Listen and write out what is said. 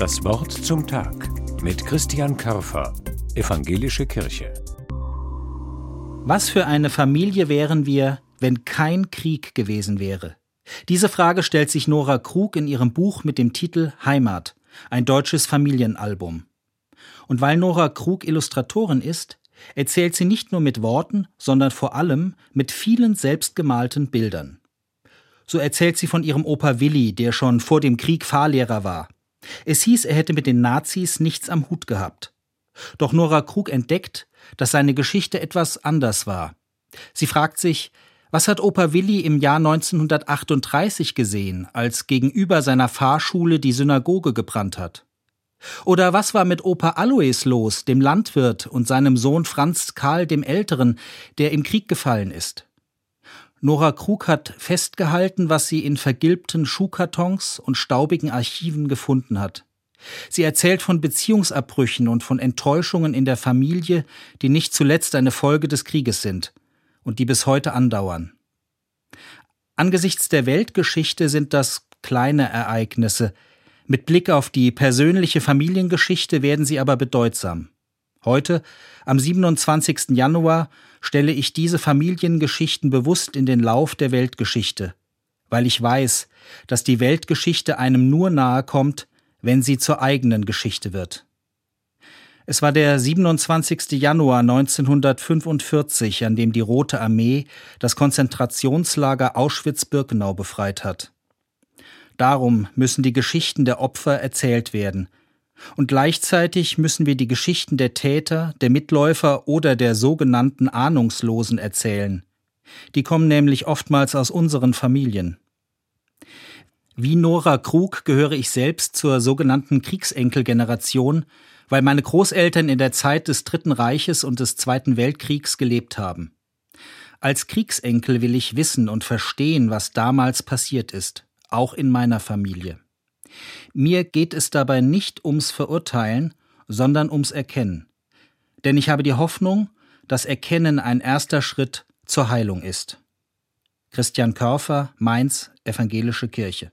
Das Wort zum Tag mit Christian Körfer, Evangelische Kirche. Was für eine Familie wären wir, wenn kein Krieg gewesen wäre? Diese Frage stellt sich Nora Krug in ihrem Buch mit dem Titel Heimat, ein deutsches Familienalbum. Und weil Nora Krug Illustratorin ist, erzählt sie nicht nur mit Worten, sondern vor allem mit vielen selbstgemalten Bildern. So erzählt sie von ihrem Opa Willi, der schon vor dem Krieg Fahrlehrer war. Es hieß, er hätte mit den Nazis nichts am Hut gehabt. Doch Nora Krug entdeckt, dass seine Geschichte etwas anders war. Sie fragt sich, was hat Opa Willi im Jahr 1938 gesehen, als gegenüber seiner Fahrschule die Synagoge gebrannt hat? Oder was war mit Opa Alois los, dem Landwirt, und seinem Sohn Franz Karl dem Älteren, der im Krieg gefallen ist? Nora Krug hat festgehalten, was sie in vergilbten Schuhkartons und staubigen Archiven gefunden hat. Sie erzählt von Beziehungsabbrüchen und von Enttäuschungen in der Familie, die nicht zuletzt eine Folge des Krieges sind und die bis heute andauern. Angesichts der Weltgeschichte sind das kleine Ereignisse, mit Blick auf die persönliche Familiengeschichte werden sie aber bedeutsam. Heute, am 27. Januar, stelle ich diese Familiengeschichten bewusst in den Lauf der Weltgeschichte, weil ich weiß, dass die Weltgeschichte einem nur nahe kommt, wenn sie zur eigenen Geschichte wird. Es war der 27. Januar 1945, an dem die Rote Armee das Konzentrationslager Auschwitz-Birkenau befreit hat. Darum müssen die Geschichten der Opfer erzählt werden. Und gleichzeitig müssen wir die Geschichten der Täter, der Mitläufer oder der sogenannten Ahnungslosen erzählen. Die kommen nämlich oftmals aus unseren Familien. Wie Nora Krug gehöre ich selbst zur sogenannten Kriegsenkelgeneration, weil meine Großeltern in der Zeit des Dritten Reiches und des Zweiten Weltkriegs gelebt haben. Als Kriegsenkel will ich wissen und verstehen, was damals passiert ist auch in meiner Familie. Mir geht es dabei nicht ums Verurteilen, sondern ums Erkennen. Denn ich habe die Hoffnung, dass Erkennen ein erster Schritt zur Heilung ist. Christian Körfer, Mainz, Evangelische Kirche.